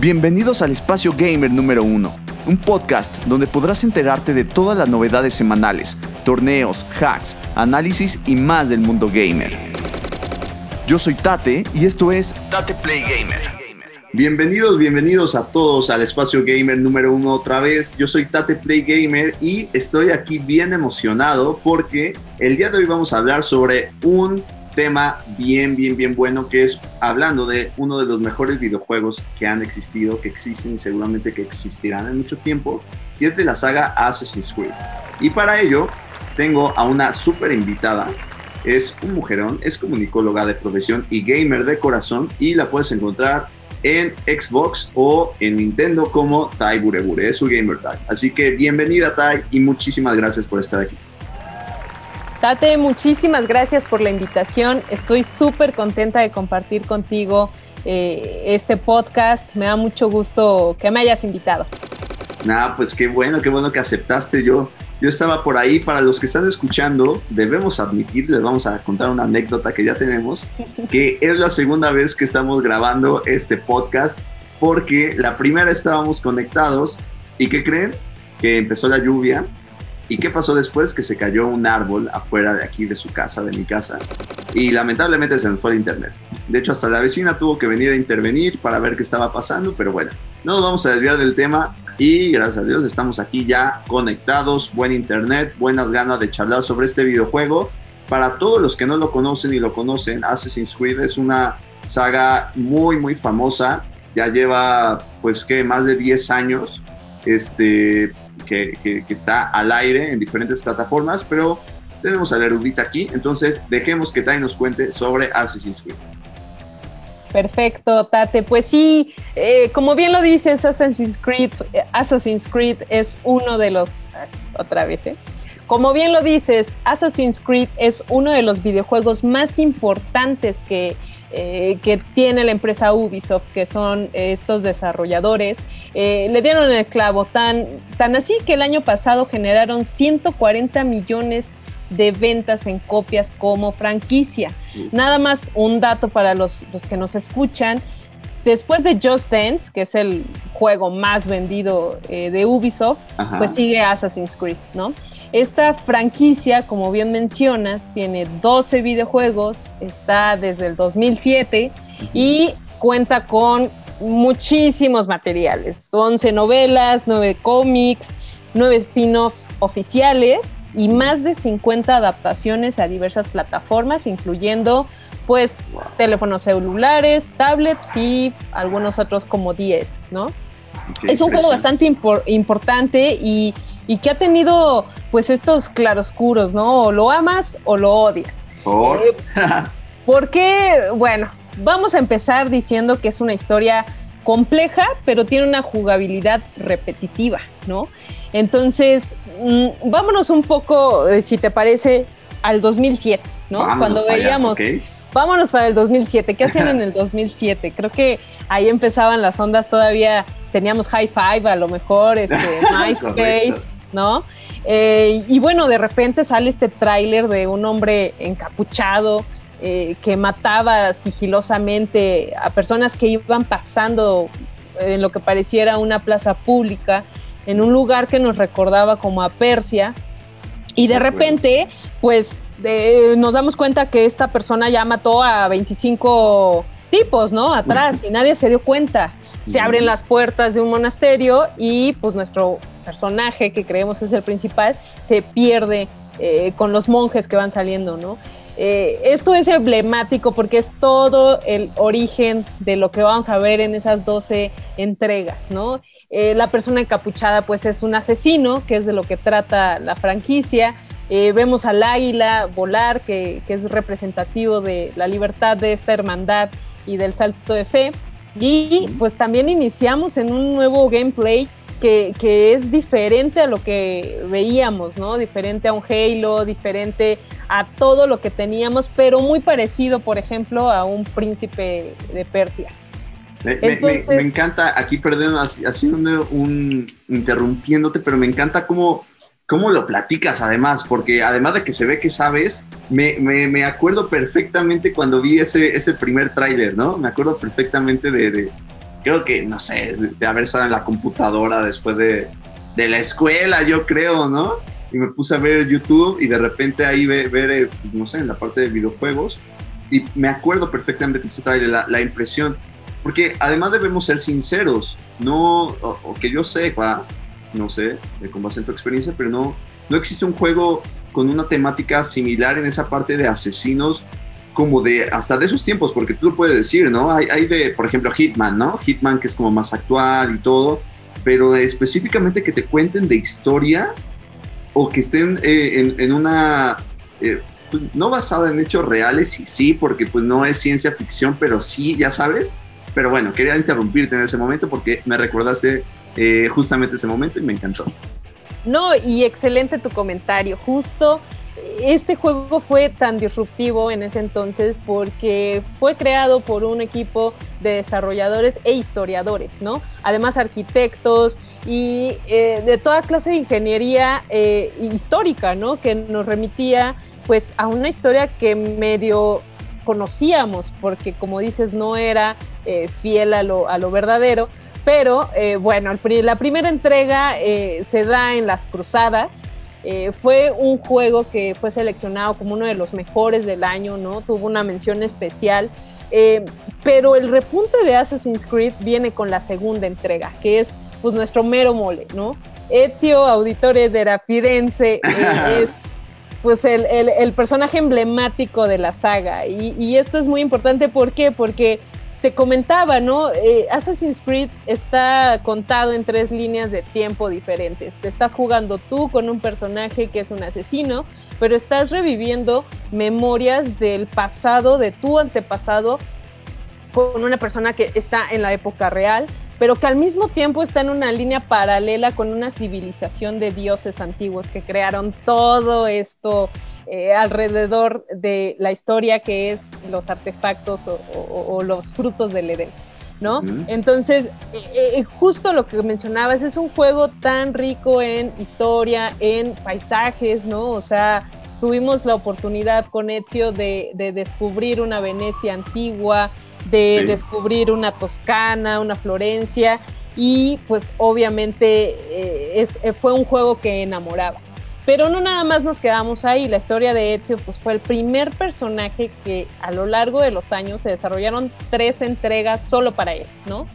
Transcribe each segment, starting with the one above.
Bienvenidos al Espacio Gamer número 1, un podcast donde podrás enterarte de todas las novedades semanales, torneos, hacks, análisis y más del mundo gamer. Yo soy Tate y esto es Tate Play Gamer. Bienvenidos, bienvenidos a todos al Espacio Gamer número 1 otra vez. Yo soy Tate Play Gamer y estoy aquí bien emocionado porque el día de hoy vamos a hablar sobre un tema bien, bien, bien bueno que es hablando de uno de los mejores videojuegos que han existido, que existen y seguramente que existirán en mucho tiempo, y es de la saga Assassin's Creed. Y para ello tengo a una súper invitada, es un mujerón, es comunicóloga de profesión y gamer de corazón y la puedes encontrar en Xbox o en Nintendo como Tai Burebure, es su gamer tag. Así que bienvenida Tai y muchísimas gracias por estar aquí. Tate, muchísimas gracias por la invitación. Estoy súper contenta de compartir contigo eh, este podcast. Me da mucho gusto que me hayas invitado. Nada, pues qué bueno, qué bueno que aceptaste. Yo, yo estaba por ahí. Para los que están escuchando, debemos admitir, les vamos a contar una anécdota que ya tenemos, que es la segunda vez que estamos grabando este podcast, porque la primera estábamos conectados y ¿qué creen? Que empezó la lluvia ¿Y qué pasó después? Que se cayó un árbol afuera de aquí, de su casa, de mi casa. Y lamentablemente se nos fue el internet. De hecho, hasta la vecina tuvo que venir a intervenir para ver qué estaba pasando. Pero bueno, no nos vamos a desviar del tema. Y gracias a Dios estamos aquí ya conectados, buen internet, buenas ganas de charlar sobre este videojuego. Para todos los que no lo conocen y lo conocen, Assassin's Creed es una saga muy, muy famosa. Ya lleva, pues, que más de 10 años. Este, que, está al aire en diferentes plataformas, pero tenemos a la erudita aquí, entonces dejemos que Tai nos cuente sobre Assassin's Creed. Perfecto, Tate. Pues sí, eh, como bien lo dices, Assassin's Creed, eh, Assassin's Creed es uno de los... Otra vez, ¿eh? Como bien lo dices, Assassin's Creed es uno de los videojuegos más importantes que, eh, que tiene la empresa Ubisoft, que son estos desarrolladores, eh, le dieron el clavo tan, tan así que el año pasado generaron 140 millones de ventas en copias como franquicia. Nada más un dato para los, los que nos escuchan. Después de Just Dance, que es el juego más vendido eh, de Ubisoft, pues sigue Assassin's Creed, ¿no? Esta franquicia, como bien mencionas, tiene 12 videojuegos, está desde el 2007 y cuenta con muchísimos materiales, 11 novelas, 9 cómics, 9 spin-offs oficiales y más de 50 adaptaciones a diversas plataformas, incluyendo pues teléfonos celulares, tablets y algunos otros como 10, ¿no? es un juego bastante importante y y que ha tenido pues estos claroscuros, ¿no? O lo amas o lo odias. ¿Por? Eh, porque, bueno, vamos a empezar diciendo que es una historia compleja, pero tiene una jugabilidad repetitiva, ¿no? Entonces, mm, vámonos un poco, eh, si te parece, al 2007, ¿no? Cuando veíamos... Vámonos para el 2007. ¿Qué hacían en el 2007? Creo que ahí empezaban las ondas todavía. Teníamos High Five, a lo mejor, este, MySpace. ¿No? Eh, y bueno, de repente sale este tráiler de un hombre encapuchado eh, que mataba sigilosamente a personas que iban pasando en lo que pareciera una plaza pública, en un lugar que nos recordaba como a Persia. Y de repente, pues nos damos cuenta que esta persona ya mató a 25 tipos, ¿no? Atrás y nadie se dio cuenta. Se abren las puertas de un monasterio y pues nuestro personaje que creemos es el principal se pierde eh, con los monjes que van saliendo, ¿no? Eh, esto es emblemático porque es todo el origen de lo que vamos a ver en esas 12 entregas, ¿no? Eh, la persona encapuchada pues es un asesino, que es de lo que trata la franquicia. vemos al águila volar, que, que, es representativo de la libertad de esta hermandad y del salto de fe. Y pues también iniciamos en un nuevo gameplay que, es diferente a lo que veíamos, ¿no? Diferente a un Halo, diferente a todo lo que teníamos, pero muy parecido, por ejemplo, a un príncipe de Persia. Me, me, encanta, aquí perdón, haciendo un, interrumpiéndote, pero me encanta cómo, cómo lo platicas además, porque además de que se ve que sabes, me, me acuerdo perfectamente cuando vi ese, ese primer tráiler, ¿no? Me acuerdo perfectamente de, creo que, no sé, de haber estado en la computadora después de, de la escuela, yo creo, ¿no? Y me puse a ver YouTube y de repente ahí ver, eh, no sé, en la parte de videojuegos. Y me acuerdo perfectamente ese trailer, la, la, impresión. Porque además debemos ser sinceros, no, o, que yo sepa, no sé, con base en tu experiencia, pero no, no existe un juego con una temática similar en esa parte de asesinos como de hasta de esos tiempos, porque tú lo puedes decir, ¿no? Hay, hay, de, por ejemplo, Hitman, ¿no? Hitman que es como más actual y todo, pero específicamente que te cuenten de historia o que estén eh, en, en, una, eh, pues, no basada en hechos reales, y sí, porque pues no es ciencia ficción, pero sí, ya sabes. Pero bueno, quería interrumpirte en ese momento porque me recordaste eh, justamente ese momento y me encantó. No, y excelente tu comentario. Justo este juego fue tan disruptivo en ese entonces porque fue creado por un equipo de desarrolladores e historiadores, ¿no? Además arquitectos y eh, de toda clase de ingeniería eh, histórica, ¿no? Que nos remitía pues a una historia que medio conocíamos porque como dices no era eh, fiel a lo, a lo verdadero, pero bueno, la primera entrega se da en las cruzadas, eh, fue un juego que fue seleccionado como uno de los mejores del año, ¿no? Tuvo una mención especial. Eh, pero el repunte de Assassin's Creed viene con la segunda entrega, que es pues nuestro mero mole, ¿no? Ezio Auditore de Firenze eh, es pues el, el, el, personaje emblemático de la saga. Y, y, esto es muy importante, ¿por qué? Porque te comentaba, ¿no? Eh, Assassin's Creed está contado en tres líneas de tiempo diferentes. Te estás jugando tú con un personaje que es un asesino, pero estás reviviendo memorias del pasado, de tu antepasado, con una persona que está en la época real, pero que al mismo tiempo está en una línea paralela con una civilización de dioses antiguos que crearon todo esto eh, alrededor de la historia que es los artefactos o, los frutos del Edén. ¿no? Entonces, eh, eh, justo lo que mencionabas, es un juego tan rico en historia, en paisajes, ¿no? O sea, tuvimos la oportunidad con Ezio de, descubrir una Venecia antigua, de descubrir una Toscana, una Florencia, y pues obviamente es, fue un juego que enamoraba. Pero no nada más nos quedamos ahí, la historia de Ezio pues, fue el primer personaje que a lo largo de los años se desarrollaron tres entregas solo para él, ¿no?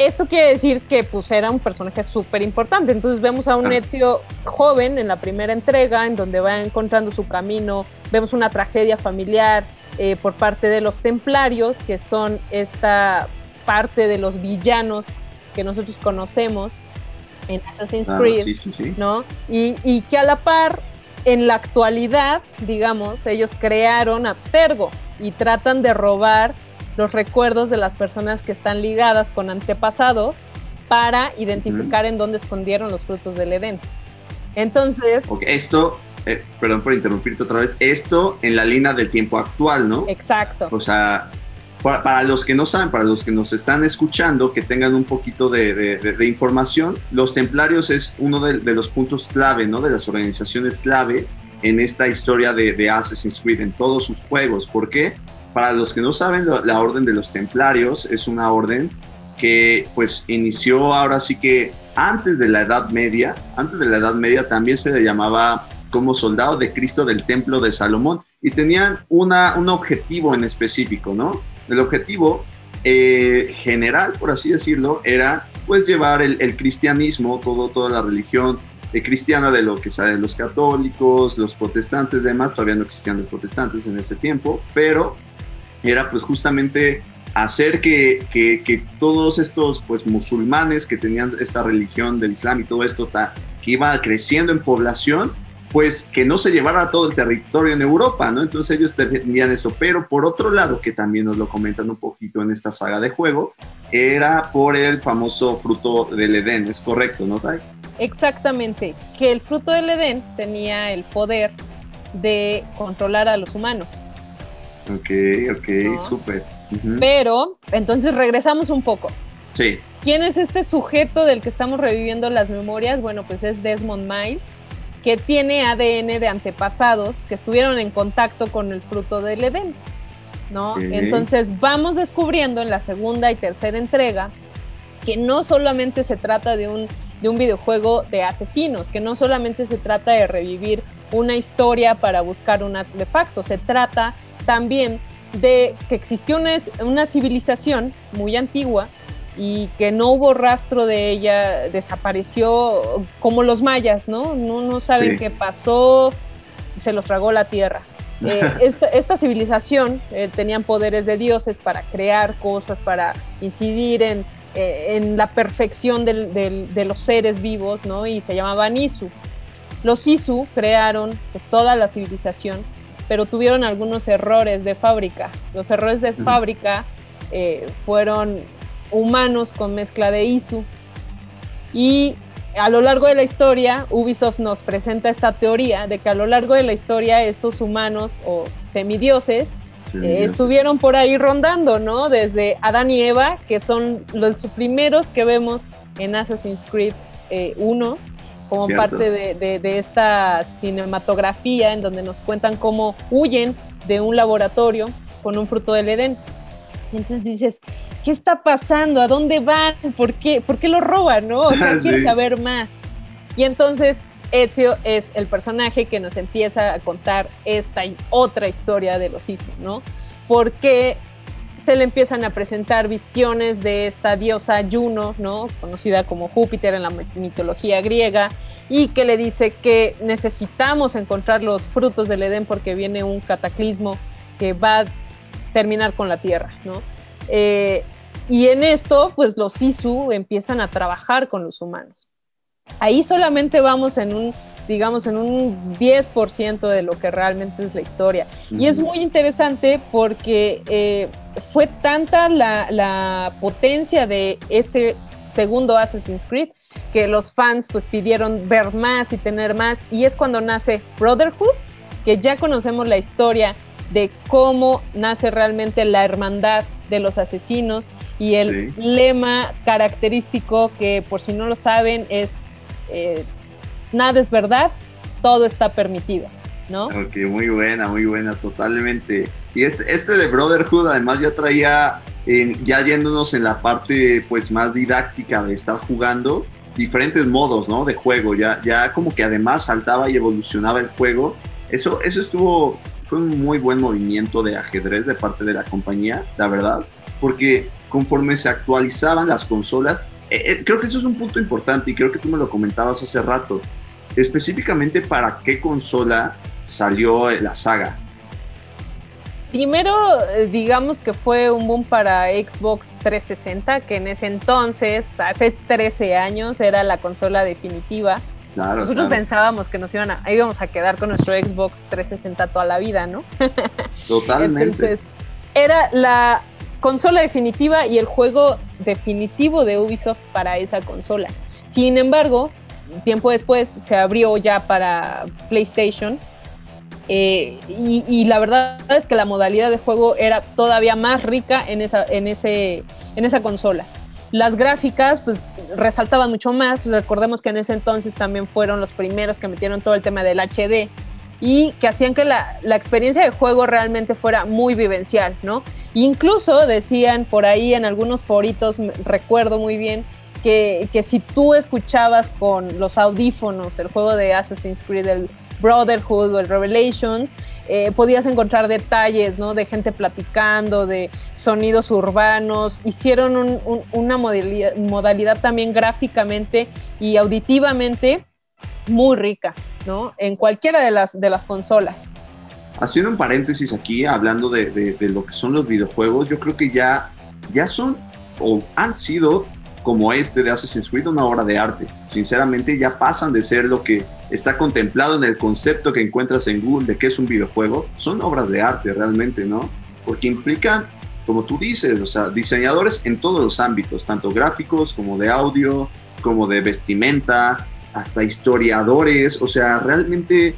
Esto quiere decir que pues era un personaje súper importante, entonces vemos a un ah. Ezio joven en la primera entrega, en donde va encontrando su camino, vemos una tragedia familiar eh, por parte de los templarios, que son esta parte de los villanos que nosotros conocemos, en Assassin's ah, Creed, ¿no? Y, y, que a la par, en la actualidad, digamos, ellos crearon Abstergo y tratan de robar los recuerdos de las personas que están ligadas con antepasados para identificar en dónde escondieron los frutos del Edén. Entonces... esto, eh, perdón por interrumpirte otra vez, esto en la línea del tiempo actual, ¿no? Exacto. O sea, para, los que no saben, para los que nos están escuchando, que tengan un poquito de, información, los templarios es uno de, los puntos clave, ¿no? De las organizaciones clave en esta historia de, Assassin's Creed, en todos sus juegos. ¿Por qué? Para los que no saben, la, orden de los templarios es una orden que pues inició ahora sí que antes de la Edad Media, antes de la Edad Media también se le llamaba como soldado de Cristo del Templo de Salomón y tenían una, un objetivo en específico, ¿no? El objetivo eh, general, por así decirlo, era pues llevar el, cristianismo, todo, toda la religión eh, cristiana de lo que saben los católicos, los protestantes, demás, todavía no existían los protestantes en ese tiempo, pero era pues justamente hacer que, que, todos estos pues musulmanes que tenían esta religión del Islam y todo esto que iba creciendo en población, pues que no se llevara todo el territorio en Europa, ¿no? Entonces ellos defendían eso, pero por otro lado, que también nos lo comentan un poquito en esta saga de juego, era por el famoso fruto del Edén, ¿es correcto, no? Exactamente, que el fruto del Edén tenía el poder de controlar a los humanos. Ok, ok, súper. Pero, entonces regresamos un poco. Sí. ¿Quién es este sujeto del que estamos reviviendo las memorias? Bueno, pues es Desmond Miles que tiene ADN de antepasados que estuvieron en contacto con el fruto del Edén. ¿no? Entonces vamos descubriendo en la segunda y tercera entrega que no solamente se trata de un, de un videojuego de asesinos, que no solamente se trata de revivir una historia para buscar un artefacto, se trata también de que existió una, una civilización muy antigua y que no hubo rastro de ella, desapareció como los mayas, ¿no? No, no saben qué pasó, se los tragó la tierra. Eh, esta, civilización eh, tenían poderes de dioses para crear cosas, para incidir en, eh, en la perfección de los seres vivos, ¿no? Y se llamaban Isu. Los Isu crearon pues, toda la civilización, pero tuvieron algunos errores de fábrica. Los errores de fábrica fueron humanos con mezcla de Isu. Y a lo largo de la historia, Ubisoft nos presenta esta teoría de que a lo largo de la historia estos humanos o semidioses eh, estuvieron por ahí rondando, ¿no? Desde Adán y Eva, que son los primeros que vemos en Assassin's Creed 1, eh, como parte de, de, esta cinematografía en donde nos cuentan cómo huyen de un laboratorio con un fruto del Edén. Y entonces dices, ¿qué está pasando? ¿A dónde van? ¿Por qué, ¿Por qué lo roban? ¿no? O sea, quiero saber más. Y entonces Ezio es el personaje que nos empieza a contar esta y otra historia de los Isu, ¿no? Porque se le empiezan a presentar visiones de esta diosa Juno, ¿no? Conocida como Júpiter en la mitología griega, y que le dice que necesitamos encontrar los frutos del Edén porque viene un cataclismo que va a terminar con la Tierra, ¿no? Eh, y en esto, pues los ISU empiezan a trabajar con los humanos. Ahí solamente vamos en un, digamos, en un 10% de lo que realmente es la historia. Y es muy interesante porque eh, fue tanta la, potencia de ese segundo Assassin's Creed que los fans pues pidieron ver más y tener más. Y es cuando nace Brotherhood, que ya conocemos la historia de cómo nace realmente la hermandad de los asesinos y el lema característico que por si no lo saben es eh, nada es verdad, todo está permitido, ¿no? Ok, muy buena, muy buena, totalmente. Y este, este de Brotherhood además ya traía, ya yéndonos en la parte pues más didáctica de estar jugando, diferentes modos, ¿no? De juego, ya, ya como que además saltaba y evolucionaba el juego. Eso, eso estuvo, fue un muy buen movimiento de ajedrez de parte de la compañía, la verdad, porque conforme se actualizaban las consolas, eh, eh, creo que eso es un punto importante y creo que tú me lo comentabas hace rato, específicamente para qué consola salió la saga. Primero, eh, digamos que fue un boom para Xbox 360, que en ese entonces, hace 13 años, era la consola definitiva nosotros pensábamos que nos iban a, íbamos a quedar con nuestro Xbox 360 toda la vida, ¿no? Totalmente. Entonces, era la consola definitiva y el juego definitivo de Ubisoft para esa consola. Sin embargo, tiempo después se abrió ya para PlayStation eh, y, la verdad es que la modalidad de juego era todavía más rica en esa, en en esa consola. Las gráficas, pues, resaltaban mucho más. Recordemos que en ese entonces también fueron los primeros que metieron todo el tema del HD y que hacían que la, experiencia de juego realmente fuera muy vivencial, ¿no? Incluso decían por ahí en algunos foritos, recuerdo muy bien, que, que si tú escuchabas con los audífonos el juego de Assassin's Creed, el, Brotherhood o el Revelations, eh, podías encontrar detalles, ¿no? De gente platicando, de sonidos urbanos. Hicieron una modalidad, también gráficamente y auditivamente muy rica, ¿no? En cualquiera de las, de las consolas. Haciendo un paréntesis aquí, hablando de, de, lo que son los videojuegos, yo creo que ya, ya son o han sido como este de Assassin's Creed una obra de arte. Sinceramente ya pasan de ser lo que está contemplado en el concepto que encuentras en Google de qué es un videojuego. Son obras de arte realmente, ¿no? Porque implican, como tú dices, o sea, diseñadores en todos los ámbitos, tanto gráficos como de audio, como de vestimenta, hasta historiadores, o sea, realmente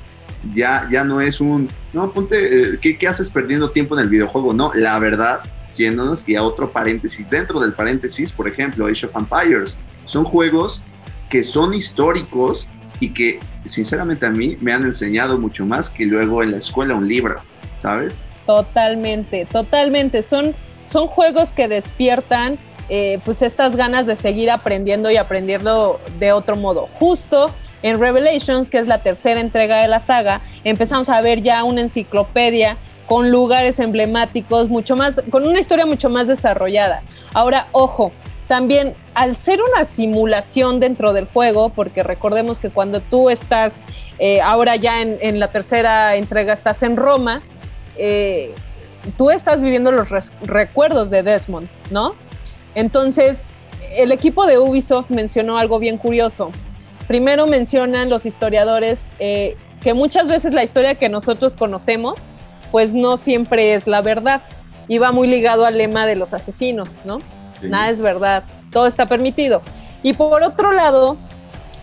ya, ya no es un, no, ponte, eh, ¿qué, ¿qué haces perdiendo tiempo en el videojuego? No, la verdad, yéndonos y a otro paréntesis. Dentro del paréntesis, por ejemplo, Age of Empires. Son juegos que son históricos y que sinceramente a mí me han enseñado mucho más que luego en la escuela un libro, ¿sabes? Totalmente, totalmente. Son, son juegos que despiertan eh, pues estas ganas de seguir aprendiendo y aprendiendo de otro modo. Justo en Revelations, que es la tercera entrega de la saga, empezamos a ver ya una enciclopedia con lugares emblemáticos, mucho más, con una historia mucho más desarrollada. Ahora, ojo, también al ser una simulación dentro del juego, porque recordemos que cuando tú estás, eh, ahora ya en, la tercera entrega estás en Roma, eh, tú estás viviendo los recuerdos de Desmond, ¿no? Entonces, el equipo de Ubisoft mencionó algo bien curioso. Primero mencionan los historiadores eh, que muchas veces la historia que nosotros conocemos, pues no siempre es la verdad. Y va muy ligado al lema de los asesinos, ¿no? Nada es verdad, todo está permitido. Y por otro lado,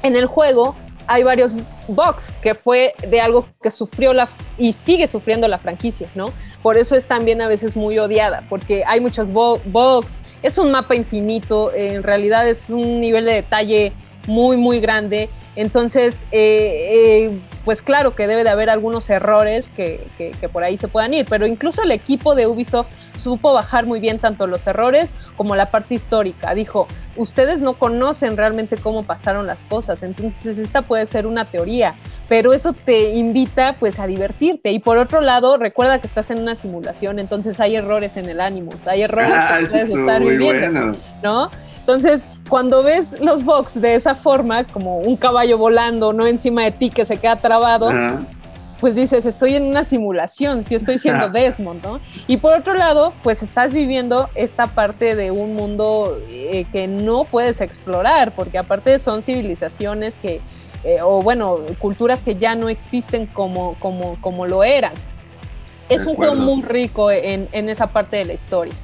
en el juego hay varios bugs, que fue de algo que sufrió la y sigue sufriendo la franquicia, ¿no? Por eso es también a veces muy odiada, porque hay muchos bugs, es un mapa infinito, en realidad es un nivel de detalle muy, muy grande. Entonces, eh, eh, pues claro que debe de haber algunos errores que, por ahí se puedan ir, pero incluso el equipo de Ubisoft supo bajar muy bien tanto los errores como la parte histórica. Dijo, ustedes no conocen realmente cómo pasaron las cosas, entonces esta puede ser una teoría, pero eso te invita pues a divertirte. Y por otro lado, recuerda que estás en una simulación, entonces hay errores en el ánimo, hay errores ah, que puedes estar viviendo, ¿no? Entonces, cuando ves los box de esa forma, como un caballo volando, no encima de ti que se queda trabado, pues dices, estoy en una simulación, si estoy siendo Desmond, ¿no? Y por otro lado, pues estás viviendo esta parte de un mundo eh, que no puedes explorar, porque aparte son civilizaciones que, eh, o bueno, culturas que ya no existen como, como, como lo eran. Es un juego muy rico en, en esa parte de la historia.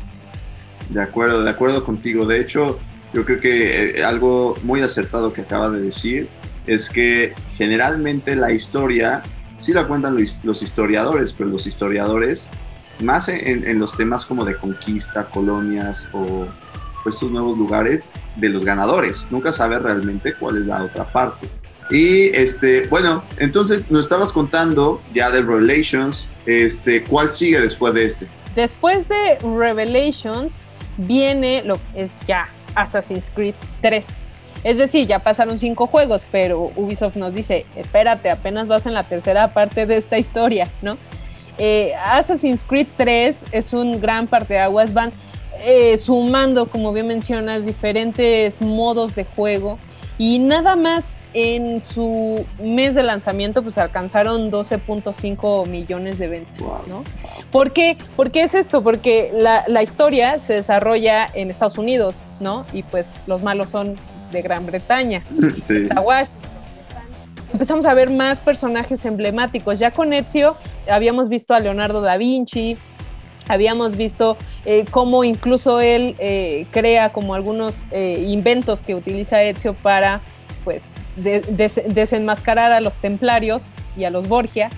De acuerdo, de acuerdo contigo. De hecho, yo creo que eh, algo muy acertado que acaba de decir es que generalmente la historia sí la cuentan los, historiadores, pero los historiadores, más en, los temas como de conquista, colonias o estos nuevos lugares de los ganadores. Nunca sabe realmente cuál es la otra parte. Y este, bueno, entonces nos estabas contando ya de Revelations, este, ¿cuál sigue después de este? Después de Revelations viene lo que es ya Assassin's Creed 3. Es decir, ya pasaron cinco juegos, pero Ubisoft nos dice, espérate, apenas vas en la tercera parte de esta historia, ¿no? Eh, Assassin's Creed 3 es un gran parte de aguas, van eh, sumando, como bien mencionas, diferentes modos de juego y nada más en su mes de lanzamiento pues alcanzaron 12.5 millones de ventas, ¿no? ¿Por qué? ¿Por qué es esto? Porque la, la, historia se desarrolla en Estados Unidos, ¿no? Y pues los malos son de Gran Bretaña. Sí. Empezamos a ver más personajes emblemáticos. Ya con Ezio habíamos visto a Leonardo da Vinci, habíamos visto eh, cómo incluso él eh, crea como algunos eh, inventos que utiliza Ezio para pues desenmascarar a los templarios y a los Borgia.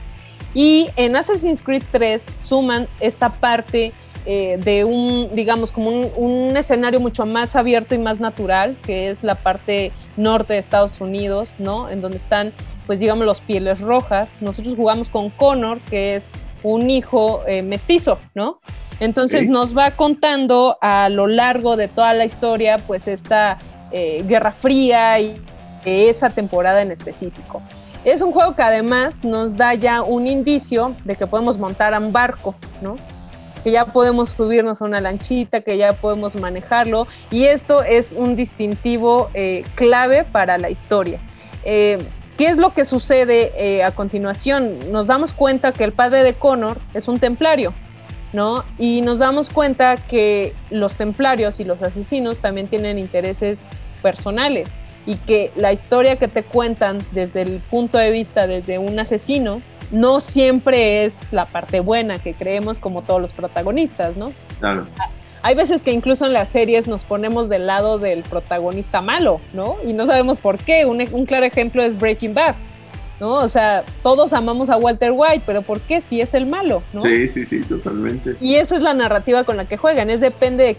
Y en Assassin's Creed 3 suman esta parte de un, digamos, como un, un, escenario mucho más abierto y más natural, que es la parte norte de Estados Unidos, ¿no? En donde están, pues digamos, los pieles rojas. Nosotros jugamos con Connor, que es un hijo eh, mestizo, ¿no? Entonces nos va contando a lo largo de toda la historia, pues esta eh, Guerra Fría y esa temporada en específico. Es un juego que además nos da ya un indicio de que podemos montar a un barco, ¿no? Que ya podemos subirnos a una lanchita, que ya podemos manejarlo. Y esto es un distintivo eh, clave para la historia. ¿Qué es lo que sucede eh, a continuación? Nos damos cuenta que el padre de Connor es un templario, ¿no? Y nos damos cuenta que los templarios y los asesinos también tienen intereses personales y que la historia que te cuentan desde el punto de vista desde un asesino no siempre es la parte buena que creemos como todos los protagonistas, ¿no? Claro. Hay veces que incluso en las series nos ponemos del lado del protagonista malo, ¿no? Y no sabemos por qué. Un, claro ejemplo es Breaking Bad, ¿no? O sea, todos amamos a Walter White, pero ¿por qué si es el malo, ¿no? Sí, sí, sí, totalmente. Y esa es la narrativa con la que juegan, es depende de